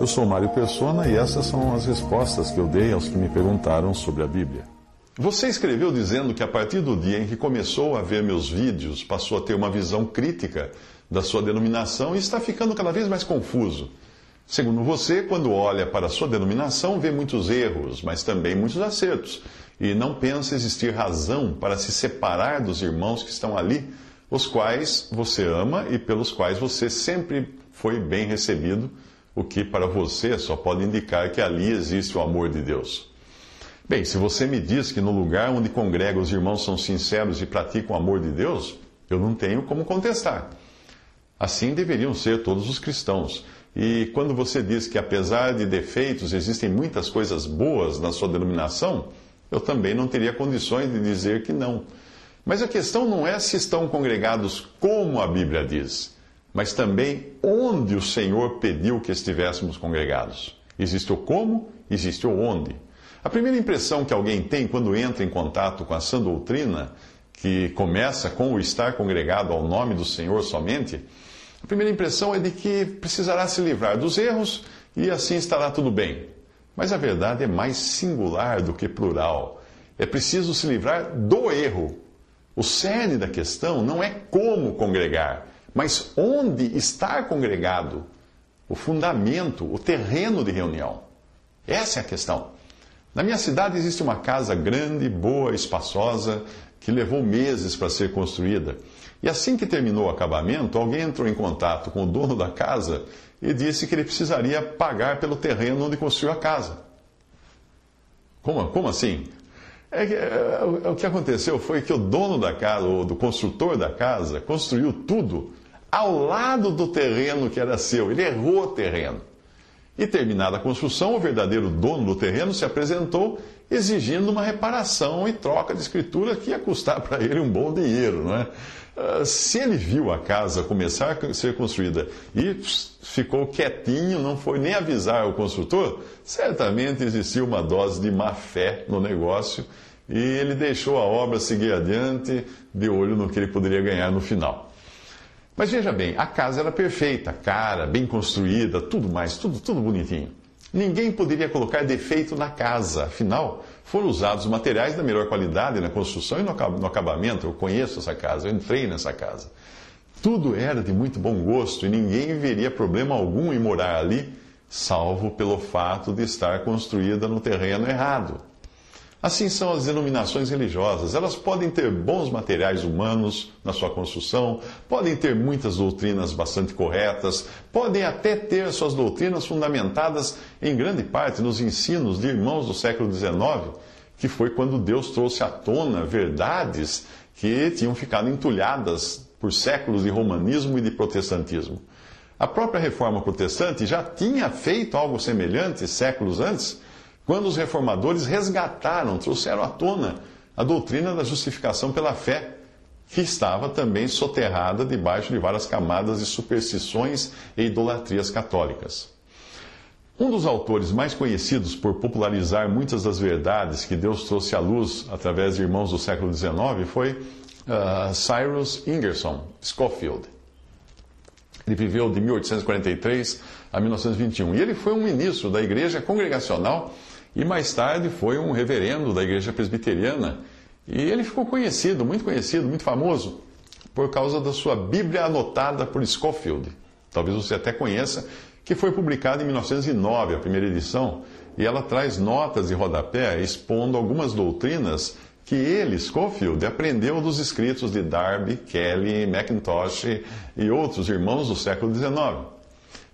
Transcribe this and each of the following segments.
Eu sou Mário Persona e essas são as respostas que eu dei aos que me perguntaram sobre a Bíblia. Você escreveu dizendo que a partir do dia em que começou a ver meus vídeos, passou a ter uma visão crítica da sua denominação e está ficando cada vez mais confuso. Segundo você, quando olha para a sua denominação, vê muitos erros, mas também muitos acertos, e não pensa existir razão para se separar dos irmãos que estão ali, os quais você ama e pelos quais você sempre foi bem recebido o que para você só pode indicar que ali existe o amor de Deus. Bem, se você me diz que no lugar onde congrega os irmãos são sinceros e praticam o amor de Deus, eu não tenho como contestar. Assim deveriam ser todos os cristãos. E quando você diz que apesar de defeitos existem muitas coisas boas na sua denominação, eu também não teria condições de dizer que não. Mas a questão não é se estão congregados como a Bíblia diz mas também onde o Senhor pediu que estivéssemos congregados. Existe o como, existe o onde. A primeira impressão que alguém tem quando entra em contato com a sã doutrina, que começa com o estar congregado ao nome do Senhor somente, a primeira impressão é de que precisará se livrar dos erros e assim estará tudo bem. Mas a verdade é mais singular do que plural. É preciso se livrar do erro. O cerne da questão não é como congregar, mas onde estar congregado? O fundamento, o terreno de reunião. Essa é a questão. Na minha cidade existe uma casa grande, boa, espaçosa, que levou meses para ser construída. E assim que terminou o acabamento, alguém entrou em contato com o dono da casa e disse que ele precisaria pagar pelo terreno onde construiu a casa. Como, como assim? É que, é, o que aconteceu foi que o dono da casa, ou do construtor da casa, construiu tudo ao lado do terreno que era seu. Ele errou o terreno. E terminada a construção, o verdadeiro dono do terreno se apresentou exigindo uma reparação e troca de escritura que ia custar para ele um bom dinheiro, não é? Ah, se ele viu a casa começar a ser construída e ficou quietinho, não foi nem avisar o construtor, certamente existiu uma dose de má fé no negócio e ele deixou a obra seguir adiante, de olho no que ele poderia ganhar no final. Mas veja bem, a casa era perfeita, cara, bem construída, tudo mais, tudo, tudo bonitinho. Ninguém poderia colocar defeito na casa, afinal, foram usados materiais da melhor qualidade na construção e no acabamento. Eu conheço essa casa, eu entrei nessa casa. Tudo era de muito bom gosto e ninguém veria problema algum em morar ali, salvo pelo fato de estar construída no terreno errado. Assim são as denominações religiosas. Elas podem ter bons materiais humanos na sua construção, podem ter muitas doutrinas bastante corretas, podem até ter suas doutrinas fundamentadas em grande parte nos ensinos de irmãos do século XIX, que foi quando Deus trouxe à tona verdades que tinham ficado entulhadas por séculos de romanismo e de protestantismo. A própria reforma protestante já tinha feito algo semelhante séculos antes quando os reformadores resgataram, trouxeram à tona a doutrina da justificação pela fé, que estava também soterrada debaixo de várias camadas de superstições e idolatrias católicas. Um dos autores mais conhecidos por popularizar muitas das verdades que Deus trouxe à luz através de irmãos do século XIX foi uh, Cyrus Ingerson Schofield. Ele viveu de 1843 a 1921 e ele foi um ministro da Igreja Congregacional e mais tarde foi um reverendo da igreja presbiteriana. E ele ficou conhecido, muito conhecido, muito famoso, por causa da sua Bíblia anotada por Scofield. Talvez você até conheça, que foi publicada em 1909, a primeira edição, e ela traz notas de rodapé expondo algumas doutrinas que ele, Scofield, aprendeu dos escritos de Darby, Kelly, Mackintosh e outros irmãos do século XIX.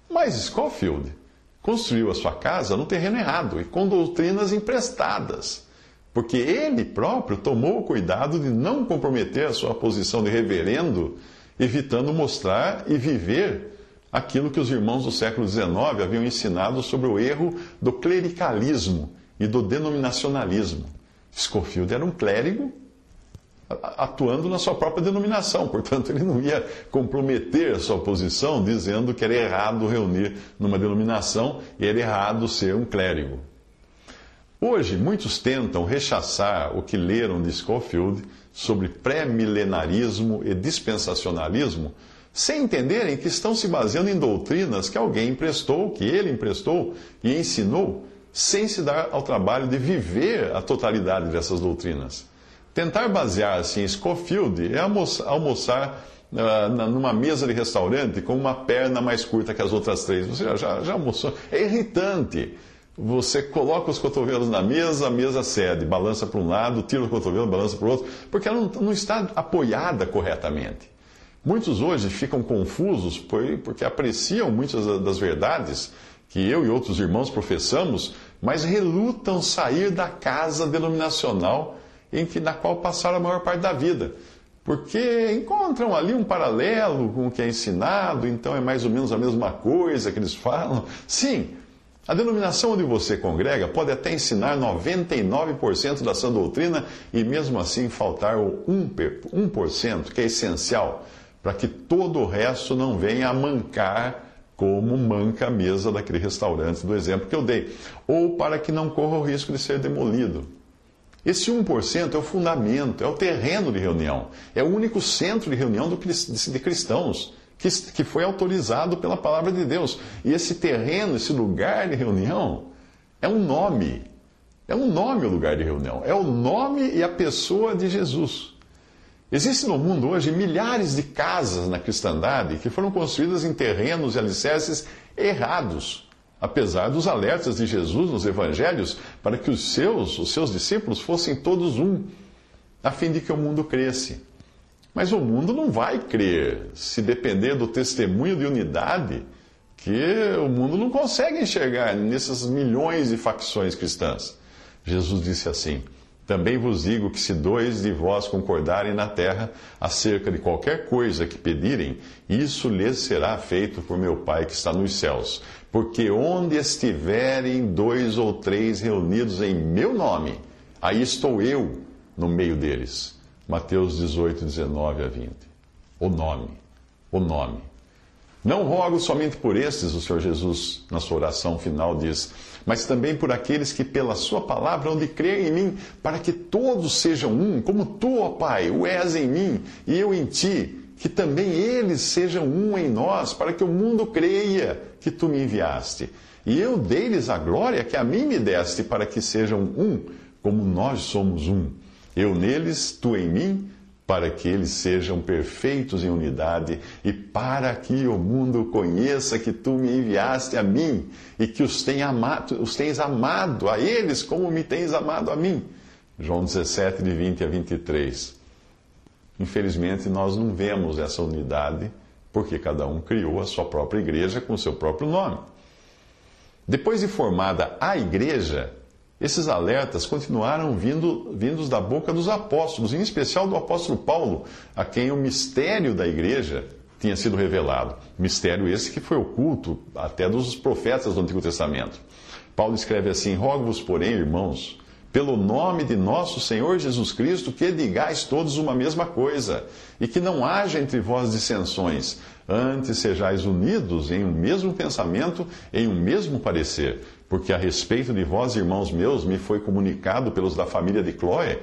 Mas Scofield construiu a sua casa no terreno errado e com doutrinas emprestadas, porque ele próprio tomou o cuidado de não comprometer a sua posição de reverendo, evitando mostrar e viver aquilo que os irmãos do século XIX haviam ensinado sobre o erro do clericalismo e do denominacionalismo. Scofield era um clérigo atuando na sua própria denominação. Portanto, ele não ia comprometer a sua posição dizendo que era errado reunir numa denominação e era errado ser um clérigo. Hoje, muitos tentam rechaçar o que leram de Schofield sobre pré-milenarismo e dispensacionalismo, sem entenderem que estão se baseando em doutrinas que alguém emprestou, que ele emprestou e ensinou, sem se dar ao trabalho de viver a totalidade dessas doutrinas. Tentar basear-se em Scofield é almoçar uh, numa mesa de restaurante com uma perna mais curta que as outras três. Você já, já, já almoçou? É irritante. Você coloca os cotovelos na mesa, a mesa cede, balança para um lado, tira o cotovelo, balança para o outro, porque ela não, não está apoiada corretamente. Muitos hoje ficam confusos porque apreciam muitas das verdades que eu e outros irmãos professamos, mas relutam sair da casa denominacional em que, na qual passaram a maior parte da vida. Porque encontram ali um paralelo com o que é ensinado, então é mais ou menos a mesma coisa que eles falam. Sim, a denominação onde você congrega pode até ensinar 99% da sua doutrina e mesmo assim faltar o 1%, que é essencial para que todo o resto não venha a mancar como manca a mesa daquele restaurante do exemplo que eu dei, ou para que não corra o risco de ser demolido. Esse 1% é o fundamento, é o terreno de reunião, é o único centro de reunião de cristãos que, foi autorizado pela palavra de Deus. E esse terreno, esse lugar de reunião, é um nome. É um nome o lugar de reunião. É o nome e a pessoa de Jesus. Existem no mundo hoje milhares de casas na cristandade que foram construídas em terrenos e alicerces errados, apesar dos alertas de Jesus nos evangelhos para que os seus, os seus discípulos fossem todos um, a fim de que o mundo cresce. Mas o mundo não vai crer se depender do testemunho de unidade que o mundo não consegue enxergar nessas milhões de facções cristãs. Jesus disse assim: também vos digo que se dois de vós concordarem na terra acerca de qualquer coisa que pedirem, isso lhes será feito por meu Pai que está nos céus. Porque onde estiverem dois ou três reunidos em meu nome, aí estou eu no meio deles. Mateus 18, 19 a 20. O nome. O nome. Não rogo somente por estes, o Senhor Jesus, na sua oração final, diz, mas também por aqueles que, pela Sua palavra, hão de crer em mim, para que todos sejam um, como tu, ó Pai, o és em mim e eu em ti, que também eles sejam um em nós, para que o mundo creia que tu me enviaste. E eu dei-lhes a glória que a mim me deste, para que sejam um, como nós somos um. Eu neles, tu em mim para que eles sejam perfeitos em unidade e para que o mundo conheça que tu me enviaste a mim e que os, tem amado, os tens amado a eles como me tens amado a mim. João 17, de 20 a 23. Infelizmente, nós não vemos essa unidade porque cada um criou a sua própria igreja com o seu próprio nome. Depois de formada a igreja, esses alertas continuaram vindo, vindos da boca dos apóstolos, em especial do apóstolo Paulo, a quem o mistério da igreja tinha sido revelado. Mistério esse que foi oculto até dos profetas do Antigo Testamento. Paulo escreve assim: Rogo-vos, porém, irmãos, pelo nome de nosso Senhor Jesus Cristo, que digais todos uma mesma coisa, e que não haja entre vós dissensões, antes sejais unidos em um mesmo pensamento, em um mesmo parecer. Porque a respeito de vós, irmãos meus, me foi comunicado pelos da família de Cloé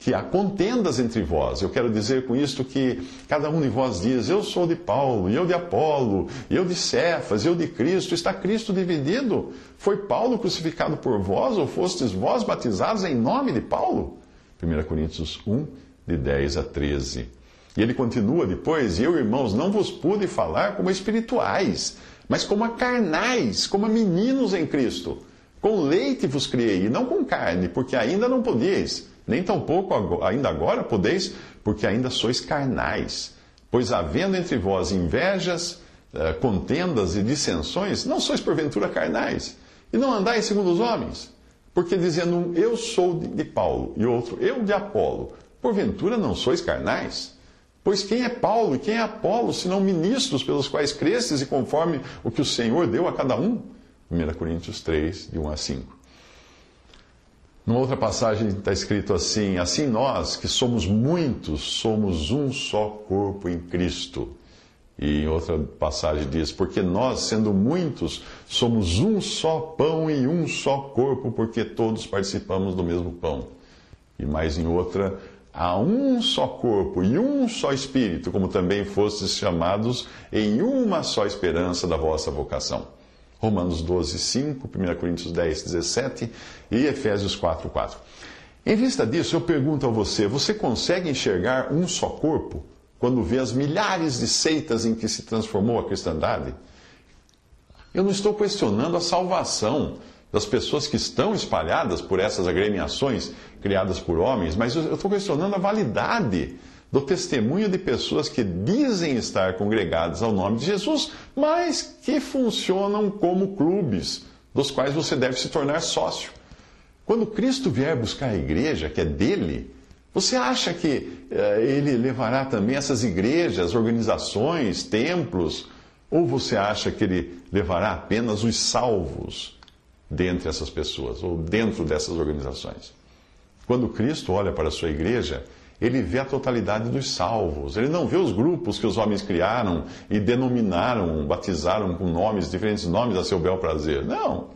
que há contendas entre vós. Eu quero dizer com isto que cada um de vós diz: Eu sou de Paulo, eu de Apolo, eu de Cefas, eu de Cristo. Está Cristo dividido? Foi Paulo crucificado por vós, ou fostes vós batizados em nome de Paulo? 1 Coríntios 1, de 10 a 13. E ele continua depois: eu, irmãos, não vos pude falar como espirituais mas como a carnais, como a meninos em Cristo. Com leite vos criei, e não com carne, porque ainda não podíeis, nem tampouco ainda agora podeis, porque ainda sois carnais. Pois havendo entre vós invejas, eh, contendas e dissensões, não sois porventura carnais, e não andais segundo os homens. Porque dizendo um, eu sou de Paulo, e outro, eu de Apolo, porventura não sois carnais? Pois quem é Paulo e quem é Apolo, senão ministros pelos quais cresces e conforme o que o Senhor deu a cada um? 1 Coríntios 3, de 1 a 5. Numa outra passagem está escrito assim: Assim nós, que somos muitos, somos um só corpo em Cristo. E em outra passagem diz: Porque nós, sendo muitos, somos um só pão e um só corpo, porque todos participamos do mesmo pão. E mais em outra, há um só corpo e um só espírito, como também fostes chamados em uma só esperança da vossa vocação. Romanos 12, 5, 1 Coríntios 10, 17 e Efésios 4, 4. Em vista disso, eu pergunto a você: você consegue enxergar um só corpo quando vê as milhares de seitas em que se transformou a cristandade? Eu não estou questionando a salvação das pessoas que estão espalhadas por essas agremiações criadas por homens, mas eu estou questionando a validade do testemunho de pessoas que dizem estar congregadas ao nome de Jesus, mas que funcionam como clubes, dos quais você deve se tornar sócio. Quando Cristo vier buscar a igreja, que é dele, você acha que uh, ele levará também essas igrejas, organizações, templos? Ou você acha que ele levará apenas os salvos dentre essas pessoas, ou dentro dessas organizações? Quando Cristo olha para a sua igreja, ele vê a totalidade dos salvos. Ele não vê os grupos que os homens criaram e denominaram, batizaram com nomes, diferentes nomes a seu bel prazer. Não.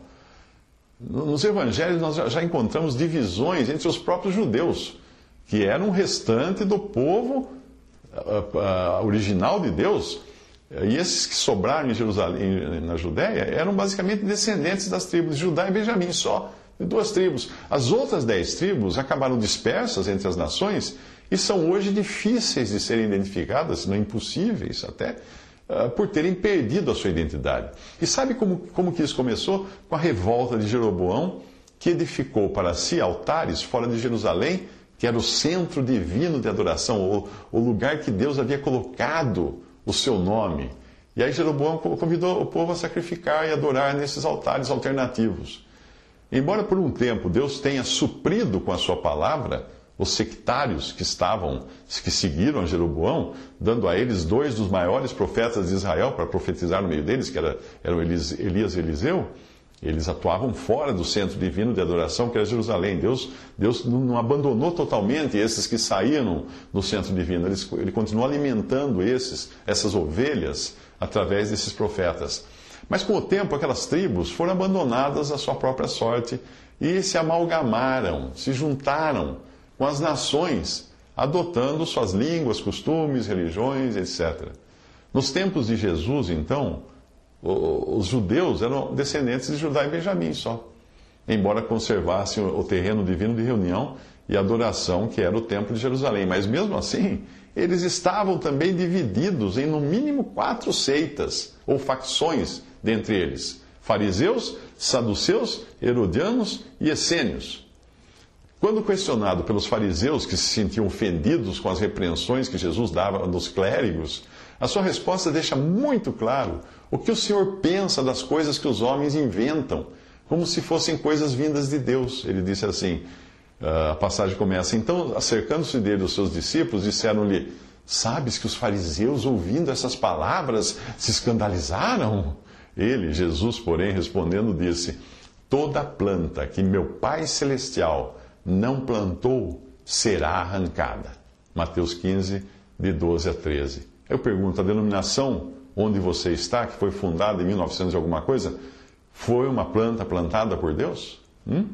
Nos evangelhos nós já encontramos divisões entre os próprios judeus, que eram um restante do povo uh, uh, original de Deus e esses que sobraram em Jerusalém, na Judéia, eram basicamente descendentes das tribos de Judá e Benjamim só, de duas tribos. As outras dez tribos acabaram dispersas entre as nações e são hoje difíceis de serem identificadas, não impossíveis até, ah, por terem perdido a sua identidade. E sabe como, como que isso começou? Com a revolta de Jeroboão, que edificou para si altares fora de Jerusalém, que era o centro divino de adoração, o, o lugar que Deus havia colocado o seu nome. E aí Jeroboão convidou o povo a sacrificar e adorar nesses altares alternativos. Embora por um tempo Deus tenha suprido com a sua palavra os sectários que estavam, que seguiram Jeroboão, dando a eles dois dos maiores profetas de Israel para profetizar no meio deles, que era, eram Elias e Eliseu, eles atuavam fora do centro divino de adoração, que era Jerusalém. Deus, Deus não abandonou totalmente esses que saíram do centro divino. Ele, ele continuou alimentando esses, essas ovelhas através desses profetas. Mas com o tempo, aquelas tribos foram abandonadas à sua própria sorte e se amalgamaram, se juntaram com as nações, adotando suas línguas, costumes, religiões, etc. Nos tempos de Jesus, então, os judeus eram descendentes de Judá e Benjamim só, embora conservassem o terreno divino de reunião e adoração que era o templo de Jerusalém. Mas mesmo assim, eles estavam também divididos em no mínimo quatro seitas ou facções dentre eles: fariseus, saduceus, herodianos e essênios. Quando questionado pelos fariseus que se sentiam ofendidos com as repreensões que Jesus dava nos clérigos, a sua resposta deixa muito claro o que o Senhor pensa das coisas que os homens inventam, como se fossem coisas vindas de Deus. Ele disse assim: ah, a passagem começa. Então, acercando-se dele os seus discípulos, disseram-lhe: Sabes que os fariseus, ouvindo essas palavras, se escandalizaram? Ele, Jesus, porém, respondendo, disse: Toda planta que meu Pai Celestial não plantou será arrancada. Mateus 15, de 12 a 13. Eu pergunto: a denominação onde você está, que foi fundada em 1900 e alguma coisa, foi uma planta plantada por Deus? Hum?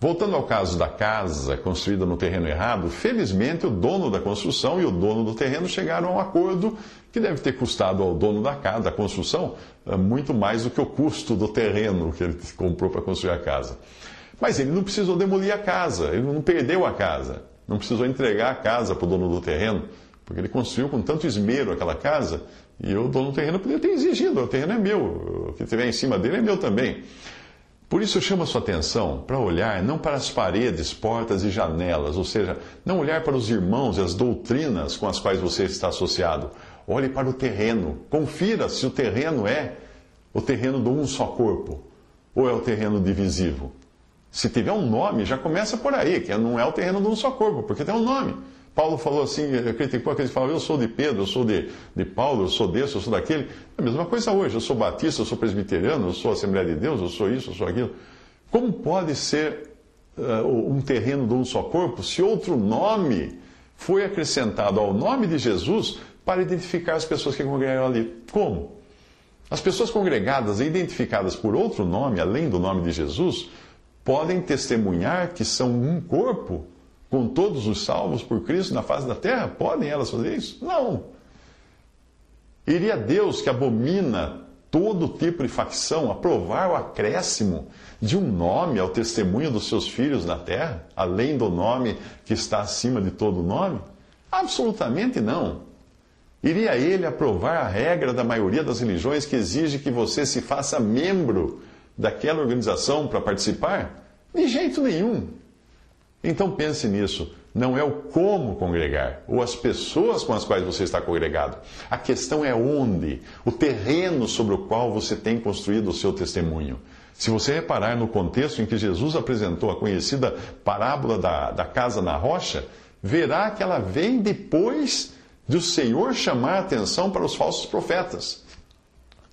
Voltando ao caso da casa construída no terreno errado, felizmente o dono da construção e o dono do terreno chegaram a um acordo que deve ter custado ao dono da casa, da construção, eh, muito mais do que o custo do terreno que ele comprou para construir a casa. Mas ele não precisou demolir a casa, ele não perdeu a casa, não precisou entregar a casa para o dono do terreno, porque ele construiu com tanto esmero aquela casa e o dono do terreno poderia ter exigido: o terreno é meu, o que tiver em cima dele é meu também. Por isso eu chamo a sua atenção para olhar não para as paredes, portas e janelas, ou seja, não olhar para os irmãos e as doutrinas com as quais você está associado. Olhe para o terreno. Confira se o terreno é o terreno de um só corpo ou é o terreno divisivo. Se tiver um nome, já começa por aí, que não é o terreno de um só corpo, porque tem um nome. Paulo falou assim, criticou aqueles que falavam, eu sou de Pedro, eu sou de, de Paulo, eu sou desse, eu sou daquele. É a mesma coisa hoje, eu sou batista, eu sou presbiteriano, eu sou Assembleia de Deus, eu sou isso, eu sou aquilo. Como pode ser uh, um terreno de um só corpo se outro nome foi acrescentado ao nome de Jesus para identificar as pessoas que congregaram ali? Como? As pessoas congregadas e identificadas por outro nome, além do nome de Jesus, podem testemunhar que são um corpo com todos os salvos por Cristo na face da terra? Podem elas fazer isso? Não. Iria Deus, que abomina todo tipo de facção, aprovar o acréscimo de um nome ao testemunho dos seus filhos na terra, além do nome que está acima de todo nome? Absolutamente não. Iria ele aprovar a regra da maioria das religiões que exige que você se faça membro daquela organização para participar? De jeito nenhum. Então pense nisso. Não é o como congregar, ou as pessoas com as quais você está congregado. A questão é onde, o terreno sobre o qual você tem construído o seu testemunho. Se você reparar no contexto em que Jesus apresentou a conhecida parábola da, da casa na rocha, verá que ela vem depois de o Senhor chamar a atenção para os falsos profetas,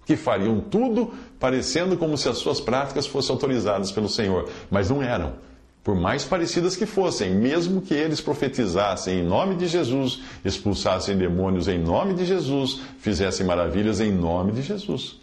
que fariam tudo parecendo como se as suas práticas fossem autorizadas pelo Senhor, mas não eram por mais parecidas que fossem, mesmo que eles profetizassem em nome de Jesus, expulsassem demônios em nome de Jesus, fizessem maravilhas em nome de Jesus.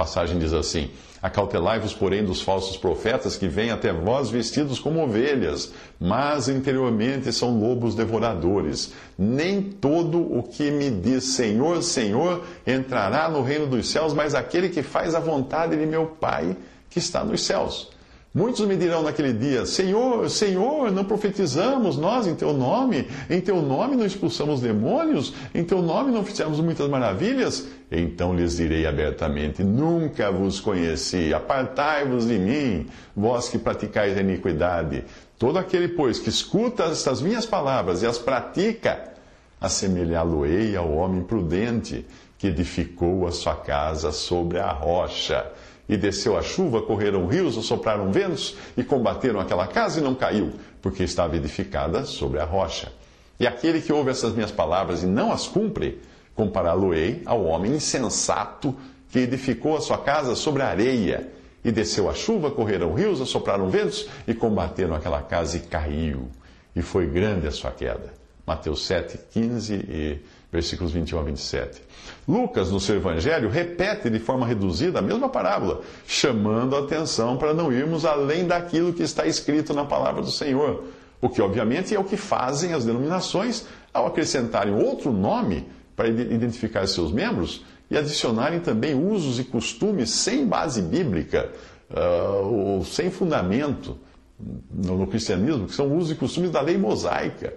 A passagem diz assim: Acautelai-vos, porém, dos falsos profetas que vêm até vós vestidos como ovelhas, mas interiormente são lobos devoradores. Nem todo o que me diz Senhor, Senhor entrará no reino dos céus, mas aquele que faz a vontade de meu Pai que está nos céus. Muitos me dirão naquele dia: Senhor, Senhor, não profetizamos nós em teu nome? Em teu nome não expulsamos demônios? Em teu nome não fizemos muitas maravilhas? Então lhes direi abertamente: Nunca vos conheci, apartai-vos de mim, vós que praticais a iniquidade. Todo aquele, pois, que escuta estas minhas palavras e as pratica, assemelhá-lo-ei ao homem prudente que edificou a sua casa sobre a rocha. E desceu a chuva, correram rios, sopraram ventos e combateram aquela casa e não caiu, porque estava edificada sobre a rocha. E aquele que ouve essas minhas palavras e não as cumpre, compará-lo-ei ao homem insensato que edificou a sua casa sobre a areia. E desceu a chuva, correram rios, sopraram ventos e combateram aquela casa e caiu. E foi grande a sua queda. Mateus 7, 15 e versículos 21 a 27. Lucas, no seu evangelho, repete de forma reduzida a mesma parábola, chamando a atenção para não irmos além daquilo que está escrito na palavra do Senhor. O que, obviamente, é o que fazem as denominações ao acrescentarem outro nome para identificar seus membros e adicionarem também usos e costumes sem base bíblica, uh, ou sem fundamento no, no cristianismo, que são usos e costumes da lei mosaica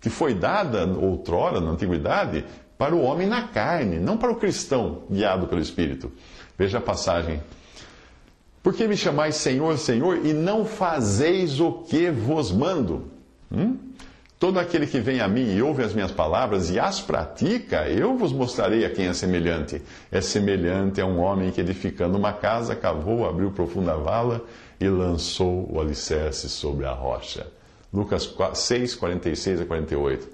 que foi dada outrora, na antiguidade, para o homem na carne, não para o cristão guiado pelo Espírito. Veja a passagem. Por que me chamais Senhor, Senhor, e não fazeis o que vos mando? Hum? Todo aquele que vem a mim e ouve as minhas palavras e as pratica, eu vos mostrarei a quem é semelhante. É semelhante a um homem que, edificando uma casa, cavou, abriu profunda vala e lançou o alicerce sobre a rocha. Lucas 6, 46 a 48.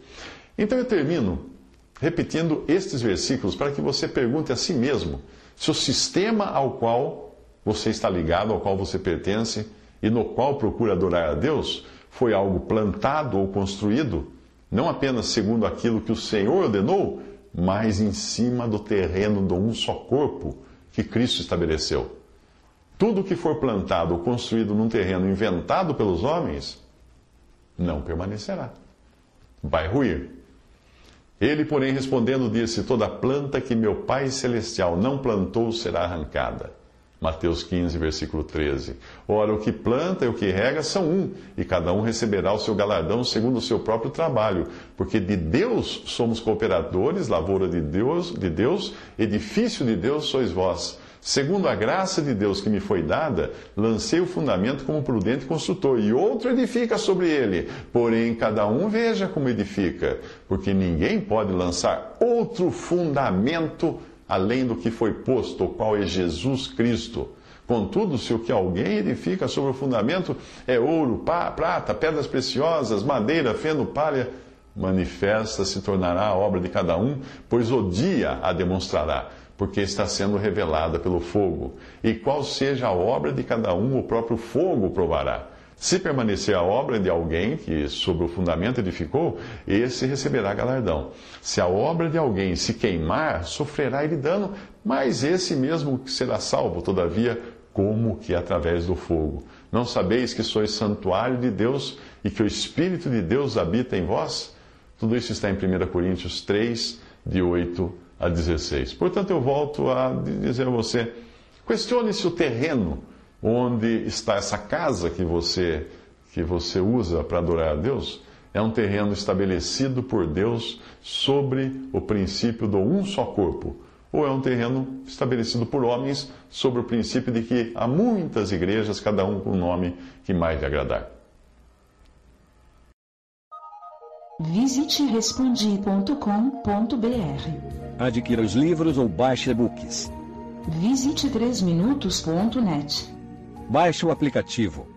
Então eu termino repetindo estes versículos para que você pergunte a si mesmo se o sistema ao qual você está ligado, ao qual você pertence e no qual procura adorar a Deus foi algo plantado ou construído, não apenas segundo aquilo que o Senhor ordenou, mas em cima do terreno de um só corpo que Cristo estabeleceu. Tudo que for plantado ou construído num terreno inventado pelos homens não permanecerá. Vai ruir. Ele, porém, respondendo, disse: Toda planta que meu Pai Celestial não plantou será arrancada. Mateus 15, versículo 13. Ora, o que planta e o que rega são um, e cada um receberá o seu galardão segundo o seu próprio trabalho, porque de Deus somos cooperadores, lavoura de Deus, de Deus, edifício de Deus sois vós. Segundo a graça de Deus que me foi dada, lancei o fundamento como prudente construtor, e outro edifica sobre ele. Porém, cada um veja como edifica, porque ninguém pode lançar outro fundamento além do que foi posto, o qual é Jesus Cristo. Contudo, se o que alguém edifica sobre o fundamento é ouro, pá, prata, pedras preciosas, madeira, feno, palha, manifesta se tornará a obra de cada um, pois o dia a demonstrará porque está sendo revelada pelo fogo. E qual seja a obra de cada um, o próprio fogo provará. Se permanecer a obra de alguém que sobre o fundamento edificou, esse receberá galardão. Se a obra de alguém se queimar, sofrerá ele dano, mas esse mesmo será salvo, todavia, como que através do fogo. Não sabeis que sois santuário de Deus e que o Espírito de Deus habita em vós? Tudo isso está em 1 Coríntios 3, de 8 a 16. Portanto, eu volto a dizer a você: questione se o terreno onde está essa casa que você, que você usa para adorar a Deus é um terreno estabelecido por Deus sobre o princípio do um só corpo, ou é um terreno estabelecido por homens sobre o princípio de que há muitas igrejas, cada um com o nome que mais lhe agradar. Visite respondi.com.br. Adquira os livros ou baixe e-books. Visite 3minutos.net. Baixe o aplicativo